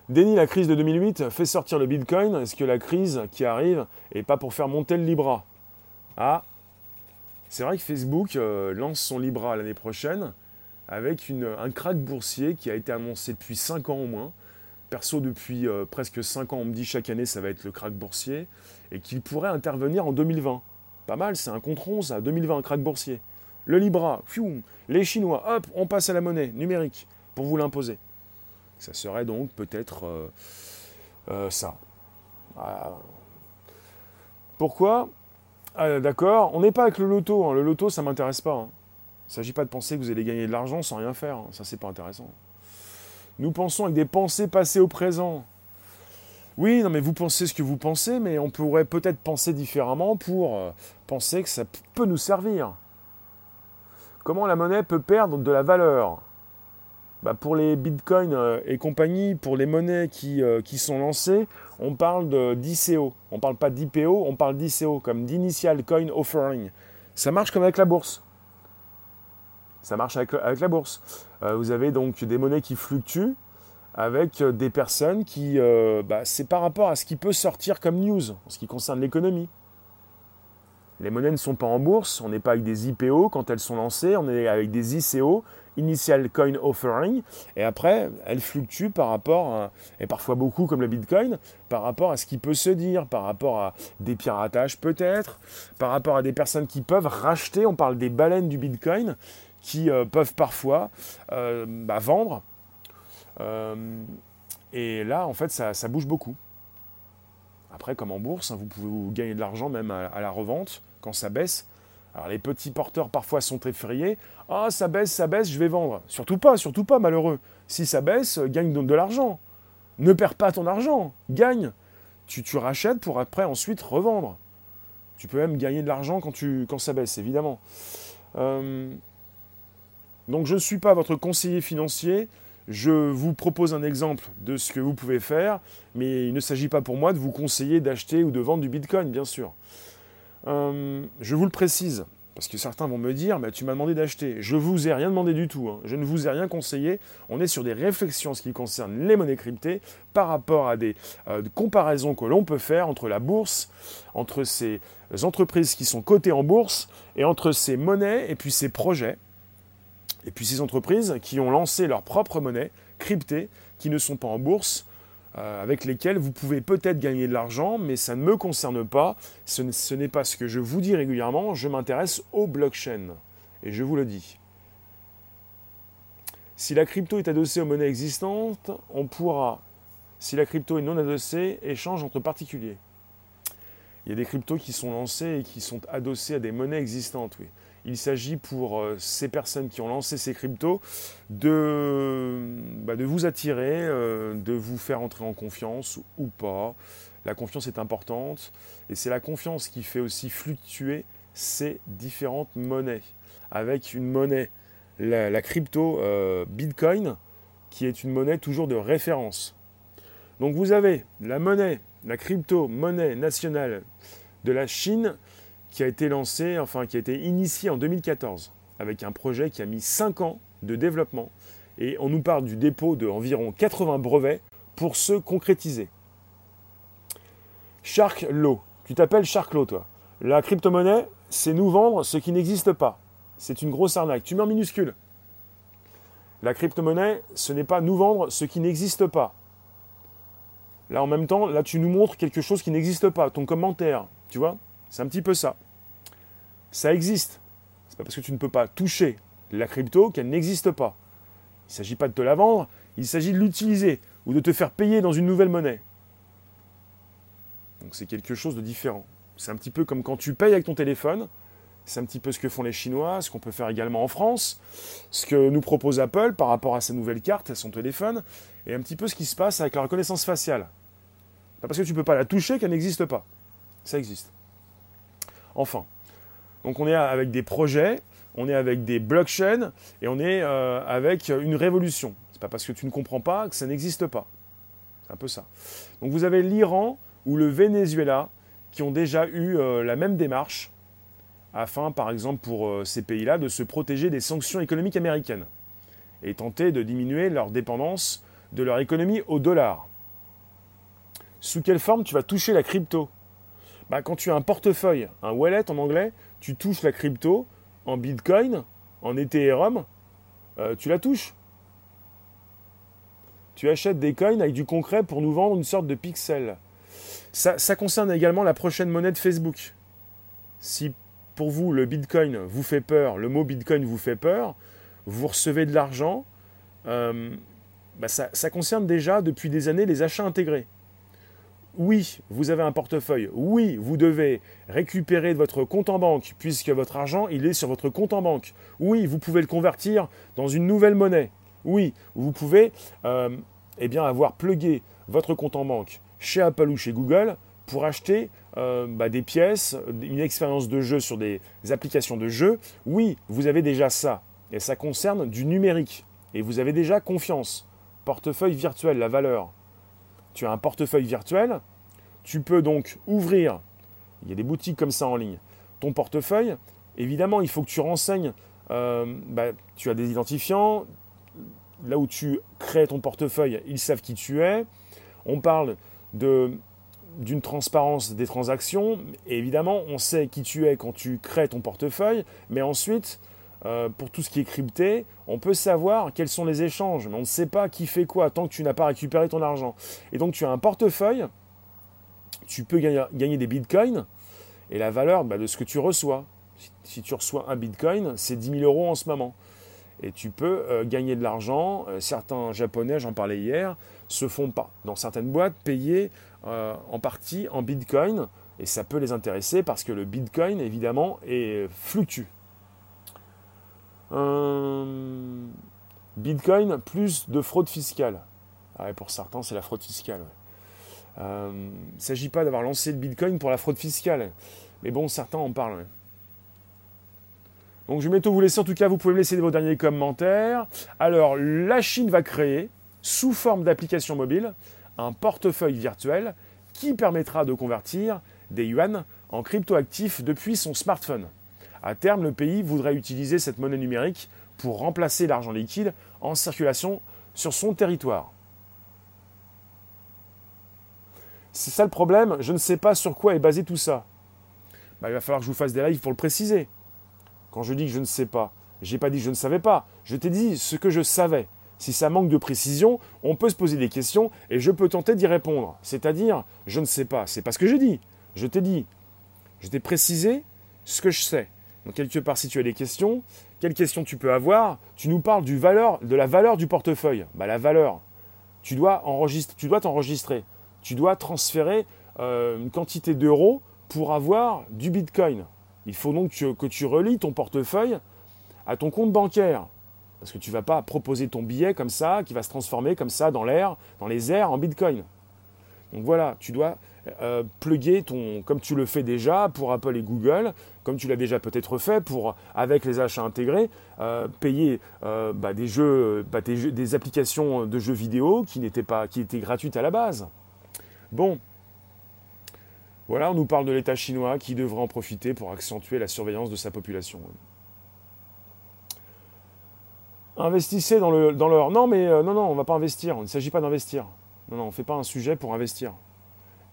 S1: Denis, la crise de 2008 fait sortir le Bitcoin. Est-ce que la crise qui arrive n'est pas pour faire monter le Libra? Ah, c'est vrai que Facebook euh, lance son Libra l'année prochaine avec un crack boursier qui a été annoncé depuis 5 ans au moins. Perso, depuis euh, presque 5 ans, on me dit chaque année ça va être le crack boursier et qu'il pourrait intervenir en 2020. Pas mal, c'est un contron ça, 2020, un crack boursier. le Libra, les Chinois, hop, on passe à la monnaie numérique pour vous l'imposer. Ça serait donc peut-être euh, euh, ça. Pourquoi? Ah, D'accord, on n'est pas avec le loto. Hein. Le loto, ça m'intéresse pas. Hein. Il ne s'agit pas de penser que vous allez gagner de l'argent sans rien faire. Hein. Ça, c'est pas intéressant. Nous pensons avec des pensées passées au présent. Oui, non, mais vous pensez ce que vous pensez, mais on pourrait peut-être penser différemment pour euh, penser que ça peut nous servir. Comment la monnaie peut perdre de la valeur? Bah, Pour les bitcoins euh, et compagnie, pour les monnaies qui, euh, qui sont lancées, on parle d'ICO. On ne parle pas d'IPO, on parle d'ICO, comme d'Initial Coin Offering. Ça marche comme avec la bourse. Ça marche avec, la bourse. Euh, vous avez donc des monnaies qui fluctuent avec des personnes qui... Bah, c'est par rapport à ce qui peut sortir comme news en ce qui concerne l'économie. Les monnaies ne sont pas en bourse, on n'est pas avec des IPO quand elles sont lancées, on est avec des ICO, Initial Coin Offering, et après, elles fluctuent par rapport, à, et parfois beaucoup comme le Bitcoin, par rapport à ce qui peut se dire, par rapport à des piratages peut-être, par rapport à des personnes qui peuvent racheter, on parle des baleines du Bitcoin, qui euh, peuvent parfois euh, bah, vendre. Euh, et là, en fait, ça bouge beaucoup. Après, comme en bourse, hein, vous pouvez gagner de l'argent même à, la revente quand ça baisse. Alors les petits porteurs parfois sont effrayés. Ah, ça baisse, ça baisse, je vais vendre. Surtout pas, surtout pas, malheureux. Si ça baisse, gagne de, l'argent. Ne perds pas ton argent, gagne. Tu, tu, rachètes pour après ensuite revendre. Tu peux même gagner de l'argent quand, quand ça baisse, évidemment. Euh, donc je ne suis pas votre conseiller financier. Je vous propose un exemple de ce que vous pouvez faire, mais il ne s'agit pas pour moi de vous conseiller d'acheter ou de vendre du Bitcoin, bien sûr. Euh, je vous le précise, parce que certains vont me dire, mais tu m'as demandé d'acheter. Je ne vous ai rien demandé du tout, hein. je ne vous ai rien conseillé. On est sur des réflexions en ce qui concerne les monnaies cryptées par rapport à des euh, comparaisons que l'on peut faire entre la bourse, entre ces entreprises qui sont cotées en bourse, et entre ces monnaies et puis ces projets. Et puis ces entreprises qui ont lancé leur propre monnaie cryptée, qui ne sont pas en bourse, euh, avec lesquelles vous pouvez peut-être gagner de l'argent, mais ça ne me concerne pas. Ce n'est pas ce que je vous dis régulièrement. Je m'intéresse aux blockchains. Et je vous le dis. Si la crypto est adossée aux monnaies existantes, on pourra, si la crypto est non adossée, échange entre particuliers. Il y a des cryptos qui sont lancés et qui sont adossés à des monnaies existantes, oui. Il s'agit pour euh, ces personnes qui ont lancé ces cryptos de, bah, vous attirer, euh, de vous faire entrer en confiance ou pas. La confiance est importante et c'est la confiance qui fait aussi fluctuer ces différentes monnaies. Avec une monnaie, la, crypto euh, Bitcoin, qui est une monnaie toujours de référence. Donc vous avez la monnaie, la crypto monnaie nationale de la Chine qui a été lancé, enfin qui a été initié en 2014, avec un projet qui a mis 5 ans de développement. Et on nous parle du dépôt d'environ 80 brevets pour se concrétiser. Shark Law. Tu t'appelles Shark Law, toi. La crypto-monnaie, c'est nous vendre ce qui n'existe pas. C'est une grosse arnaque. Tu mets en minuscule. La crypto-monnaie, ce n'est pas nous vendre ce qui n'existe pas. Là, en même temps, là, tu nous montres quelque chose qui n'existe pas. Ton commentaire, tu vois C'est un petit peu ça ça existe. C'est pas parce que tu ne peux pas toucher la crypto qu'elle n'existe pas. Il ne s'agit pas de te la vendre, il s'agit de l'utiliser ou de te faire payer dans une nouvelle monnaie. Donc c'est quelque chose de différent. C'est un petit peu comme quand tu payes avec ton téléphone. C'est un petit peu ce que font les Chinois, ce qu'on peut faire également en France, ce que nous propose Apple par rapport à sa nouvelle carte, à son téléphone, et un petit peu ce qui se passe avec la reconnaissance faciale. Pas parce que tu ne peux pas la toucher qu'elle n'existe pas. Ça existe. Enfin, donc on est avec des projets, on est avec des blockchains et on est euh, avec une révolution. C'est pas parce que tu ne comprends pas que ça n'existe pas. C'est un peu ça. Donc vous avez l'Iran ou le Venezuela qui ont déjà eu euh, la même démarche afin, par exemple, pour euh, ces pays-là, de se protéger des sanctions économiques américaines et tenter de diminuer leur dépendance de leur économie au dollar. Sous quelle forme tu vas toucher la crypto? Bah, Quand tu as un portefeuille, un wallet en anglais, tu touches la crypto en Bitcoin, en Ethereum, euh, tu la touches. Tu achètes des coins avec du concret pour nous vendre une sorte de pixel. Ça, concerne également la prochaine monnaie de Facebook. Si pour vous le Bitcoin vous fait peur, le mot Bitcoin vous fait peur, vous recevez de l'argent, euh, bah, ça, concerne déjà depuis des années les achats intégrés. Oui, vous avez un portefeuille. Oui, vous devez récupérer de votre compte en banque, puisque votre argent, il est sur votre compte en banque. Oui, vous pouvez le convertir dans une nouvelle monnaie. Oui, vous pouvez euh, eh bien, avoir plugué votre compte en banque chez Apple ou chez Google pour acheter euh, bah, des pièces, une expérience de jeu sur des applications de jeu. Oui, vous avez déjà ça. Et ça concerne du numérique. Et vous avez déjà confiance. Portefeuille virtuel, la valeur. Tu as un portefeuille virtuel. Tu peux donc ouvrir, il y a des boutiques comme ça en ligne, ton portefeuille. Évidemment, il faut que tu renseignes. Euh, bah, tu as des identifiants. Là où tu crées ton portefeuille, ils savent qui tu es. On parle d'une transparence des transactions. Évidemment, on sait qui tu es quand tu crées ton portefeuille. Mais ensuite, euh, pour tout ce qui est crypté, on peut savoir quels sont les échanges, mais on ne sait pas qui fait quoi tant que tu n'as pas récupéré ton argent. Et donc tu as un portefeuille, tu peux gagner, des bitcoins, et la valeur bah, de ce que tu reçois. Si, tu reçois un bitcoin, c'est 10 000 euros en ce moment. Et tu peux euh, gagner de l'argent. Euh, certains japonais, j'en parlais hier, se font pas, dans certaines boîtes, payer en partie en bitcoin. Et ça peut les intéresser parce que le bitcoin, évidemment, est fluctue. Bitcoin plus de fraude fiscale. Ah pour certains, c'est la fraude fiscale. Euh, il ne s'agit pas d'avoir lancé le Bitcoin pour la fraude fiscale. Mais bon, certains en parlent. Donc je vais bientôt vous laisser. En tout cas, vous pouvez me laisser vos derniers commentaires. Alors, la Chine va créer, sous forme d'application mobile, un portefeuille virtuel qui permettra de convertir des yuan en cryptoactifs depuis son smartphone. À terme, le pays voudrait utiliser cette monnaie numérique pour remplacer l'argent liquide en circulation sur son territoire. C'est ça le problème, je ne sais pas sur quoi est basé tout ça. Bah, il va falloir que je vous fasse des lives pour le préciser. Quand je dis que je ne sais pas, je n'ai pas dit que je ne savais pas, je t'ai dit ce que je savais. Si ça manque de précision, on peut se poser des questions et je peux tenter d'y répondre. C'est-à-dire, je ne sais pas, c'est pas ce que j'ai dit. Je t'ai dit, je t'ai précisé ce que je sais. Donc quelque part, si tu as des questions, quelles questions tu peux avoir? Tu nous parles de la valeur du portefeuille. Bah, la valeur, tu dois tu dois t'enregistrer. Tu dois transférer euh, une quantité d'euros pour avoir du Bitcoin. Il faut donc que, tu relis ton portefeuille à ton compte bancaire. Parce que tu ne vas pas proposer ton billet comme ça, qui va se transformer comme ça dans l'air, dans les airs en Bitcoin. Donc voilà, tu dois euh, pluguer ton, comme tu le fais déjà pour Apple et Google, comme tu l'as déjà peut-être fait pour, avec les achats intégrés, euh, payer euh, bah, des jeux, bah, des, applications de jeux vidéo qui n'étaient pas, qui étaient gratuites à la base. Bon, voilà, on nous parle de l'État chinois qui devrait en profiter pour accentuer la surveillance de sa population. Investissez dans le dans. Non, mais non, non, on ne va pas investir. Il ne s'agit pas d'investir. Non, non, on ne fait pas un sujet pour investir.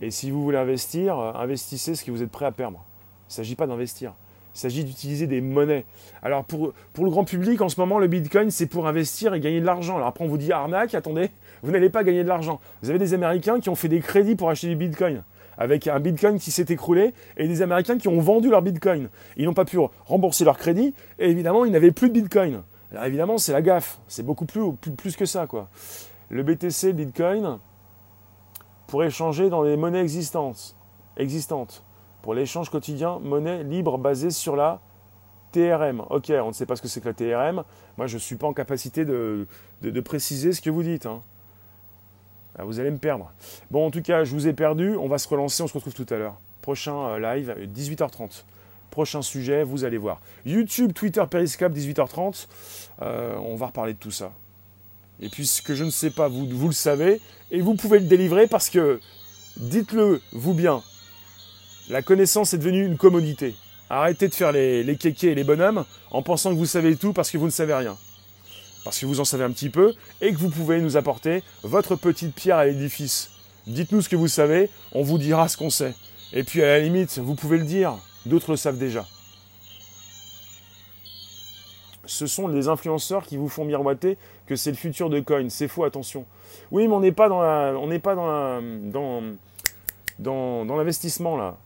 S1: Et si vous voulez investir, euh, investissez ce que vous êtes prêt à perdre. Il ne s'agit pas d'investir. Il s'agit d'utiliser des monnaies. Alors pour, le grand public, en ce moment, le Bitcoin, c'est pour investir et gagner de l'argent. Alors après, on vous dit arnaque, attendez, vous n'allez pas gagner de l'argent. Vous avez des Américains qui ont fait des crédits pour acheter du Bitcoin, avec un Bitcoin qui s'est écroulé, et des Américains qui ont vendu leur Bitcoin. Ils n'ont pas pu rembourser leur crédit, et évidemment, ils n'avaient plus de Bitcoin. Alors évidemment, c'est la gaffe. C'est beaucoup plus, plus, plus que ça, quoi. Le BTC, Bitcoin, pour échanger dans les monnaies existantes, existantes pour l'échange quotidien, monnaie libre basée sur la TRM. Ok, on ne sait pas ce que c'est que la TRM. Moi, je ne suis pas en capacité de, préciser ce que vous dites. Hein. Ah, vous allez me perdre. Bon, en tout cas, je vous ai perdu. On va se relancer. On se retrouve tout à l'heure. Prochain euh, live, 18h30. Prochain sujet, vous allez voir. YouTube, Twitter, Periscope, 18h30. Euh, on va reparler de tout ça. Et puisque je ne sais pas, vous, vous le savez, et vous pouvez le délivrer parce que, dites-le vous bien, la connaissance est devenue une commodité. Arrêtez de faire les, les kékés et les bonhommes en pensant que vous savez tout parce que vous ne savez rien. Parce que vous en savez un petit peu et que vous pouvez nous apporter votre petite pierre à l'édifice. Dites-nous ce que vous savez, on vous dira ce qu'on sait. Et puis à la limite, vous pouvez le dire, d'autres le savent déjà ce sont les influenceurs qui vous font miroiter c'est le futur de Coin. C'est faux, attention. Oui, mais on n'est pas dans on n'est pas dans dans, dans, l'investissement là.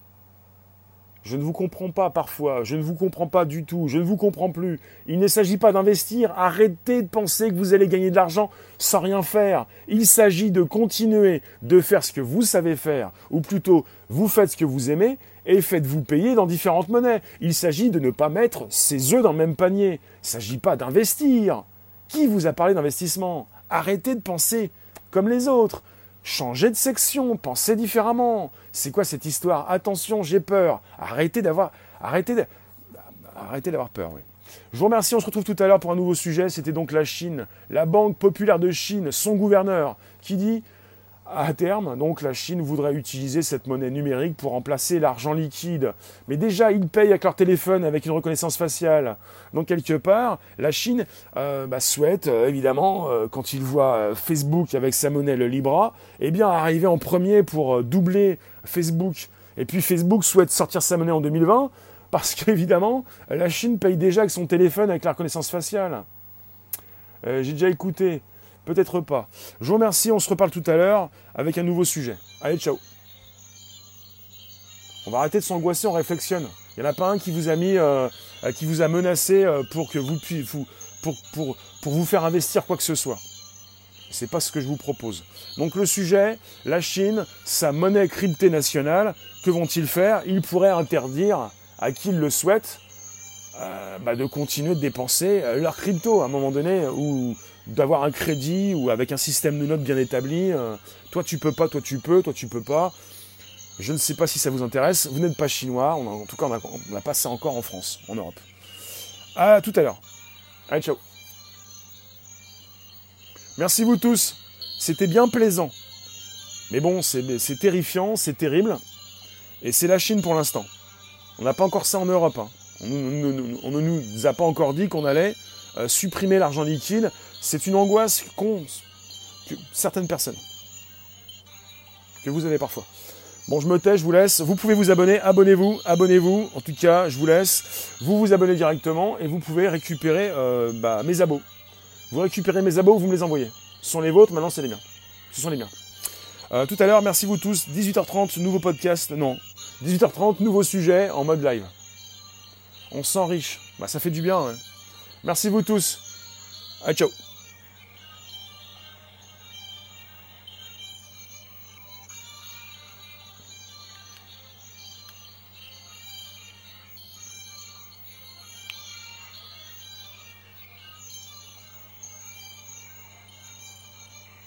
S1: Je ne vous comprends pas parfois, je ne vous comprends pas du tout, je ne vous comprends plus. Il ne s'agit pas d'investir, arrêtez de penser que vous allez gagner de l'argent sans rien faire. Il s'agit de continuer de faire ce que vous savez faire, ou plutôt vous faites ce que vous aimez et faites-vous payer dans différentes monnaies. Il s'agit de ne pas mettre ses œufs dans le même panier. Il s'agit pas d'investir. Qui vous a parlé d'investissement? Arrêtez de penser comme les autres. Changez de section, pensez différemment. C'est quoi cette histoire? Attention, j'ai peur. Arrêtez d'avoir, arrêtez, d'avoir peur. Je vous remercie. On se retrouve tout à l'heure pour un nouveau sujet. C'était donc la Chine, la Banque populaire de Chine, son gouverneur, qui dit à terme, donc la Chine voudrait utiliser cette monnaie numérique pour remplacer l'argent liquide. Mais déjà, ils payent avec leur téléphone avec une reconnaissance faciale. Donc quelque part, la Chine euh, bah, souhaite, euh, évidemment, euh, quand ils voient Facebook avec sa monnaie, le Libra, eh bien arriver en premier pour doubler Facebook. Et puis Facebook souhaite sortir sa monnaie en 2020 parce qu'évidemment, la Chine paye déjà avec son téléphone avec la reconnaissance faciale. J'ai déjà écouté Peut-être pas. Je vous remercie, on se reparle tout à l'heure avec un nouveau sujet. Allez, ciao. On va arrêter de s'angoisser, on réflexionne. Il n'y en a pas un qui vous a mis, euh, qui vous a menacé euh, pour que vous pour, pour, vous faire investir quoi que ce soit. C'est pas ce que je vous propose. Donc le sujet, la Chine, sa monnaie cryptée nationale, que vont-ils faire? Ils pourraient interdire à qui le souhaite euh, bah, de continuer de dépenser leur crypto à un moment donné ou d'avoir un crédit ou avec un système de notes bien établi. Euh, toi tu peux pas, toi tu peux, toi tu peux pas. Je ne sais pas si ça vous intéresse. Vous n'êtes pas chinois. en tout cas, on n'a pas ça encore en France, en Europe. À tout à l'heure. Allez, ciao. Merci vous tous. C'était bien plaisant. Mais bon, c'est terrifiant, c'est terrible. Et c'est la Chine pour l'instant. On n'a pas encore ça en Europe. Hein. On, ne nous a pas encore dit qu'on allait euh, supprimer l'argent liquide c'est une angoisse qu'ont certaines personnes. Que vous avez parfois. Bon, je me tais, je vous laisse. Vous pouvez vous abonner, abonnez-vous, abonnez-vous. En tout cas, je vous laisse. Vous vous abonnez directement et vous pouvez récupérer euh, bah, mes abos. Vous récupérez mes abos, vous me les envoyez. Ce sont les vôtres, maintenant c'est les miens. Ce sont les miens. Euh, tout à l'heure, merci vous tous. 18h30, nouveau podcast. Non, 18h30, nouveau sujet en mode live. On s'enriche. Bah, ça fait du bien. Merci vous tous. Ciao.